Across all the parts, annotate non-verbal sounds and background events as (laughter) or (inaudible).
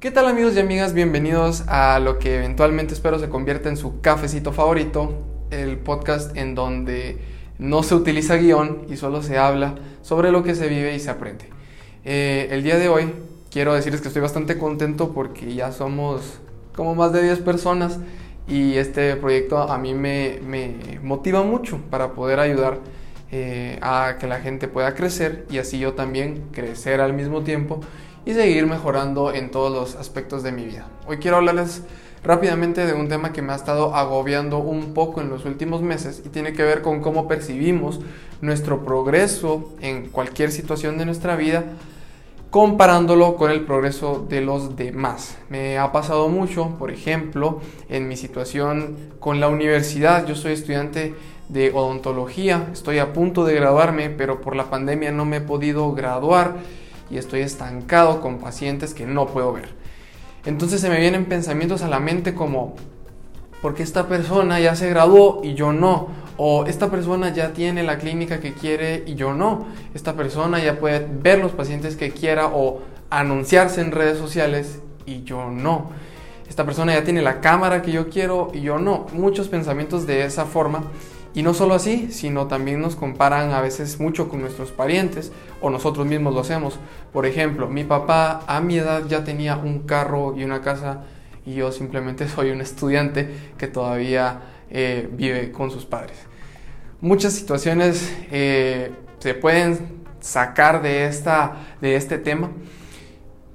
¿Qué tal amigos y amigas? Bienvenidos a lo que eventualmente espero se convierta en su cafecito favorito, el podcast en donde no se utiliza guion y solo se habla sobre lo que se vive y se aprende. Eh, el día de hoy quiero decirles que estoy bastante contento porque ya somos como más de 10 personas y este proyecto a mí me, motiva mucho para poder ayudar eh, a que la gente pueda crecer y así yo también crecer al mismo tiempo y seguir mejorando en todos los aspectos de mi vida. Hoy quiero hablarles rápidamente de un tema que me ha estado agobiando un poco en los últimos meses y tiene que ver con cómo percibimos nuestro progreso en cualquier situación de nuestra vida comparándolo con el progreso de los demás. Me ha pasado mucho, por ejemplo, en mi situación con la universidad. Yo soy estudiante de odontología, estoy a punto de graduarme, pero por la pandemia no me he podido graduar y estoy estancado con pacientes que no puedo ver. Entonces se me vienen pensamientos a la mente como, ¿por qué esta persona ya se graduó y yo no? O esta persona ya tiene la clínica que quiere y yo no. Esta persona ya puede ver los pacientes que quiera o anunciarse en redes sociales y yo no. Esta persona ya tiene la cámara que yo quiero y yo no. Muchos pensamientos de esa forma y no solo así, sino también nos comparan a veces mucho con nuestros parientes o nosotros mismos lo hacemos. Por ejemplo, mi papá a mi edad ya tenía un carro y una casa y yo simplemente (laughs) soy un estudiante que todavía eh, vive con sus padres. Muchas situaciones eh, se pueden sacar de, esta, de este tema,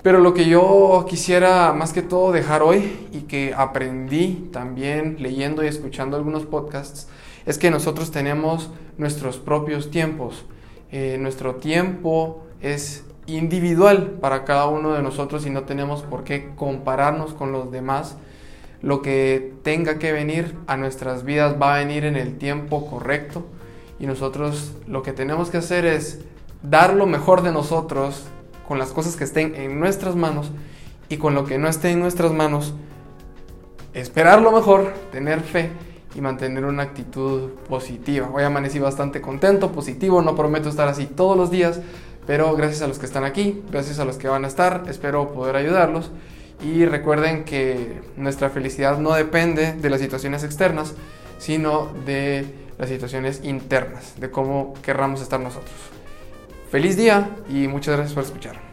pero lo que yo quisiera más que todo dejar hoy y que aprendí también leyendo y escuchando algunos podcasts es que nosotros tenemos nuestros propios tiempos. Eh, nuestro tiempo es individual para cada uno de nosotros y no tenemos por qué compararnos con los demás. Lo que tenga que venir a nuestras vidas va a venir en el tiempo correcto y nosotros lo que tenemos que hacer es dar lo mejor de nosotros con las cosas que estén en nuestras manos y con lo que no esté en nuestras manos, esperar lo mejor, tener fe y mantener una actitud positiva. Hoy amanecí bastante contento, positivo, no prometo estar así todos los días, pero gracias a los que están aquí, gracias a los que van a estar, espero poder ayudarlos. Y recuerden que nuestra felicidad no depende de las situaciones externas, sino de las situaciones internas, de cómo querramos estar nosotros. Feliz día y muchas gracias por escuchar.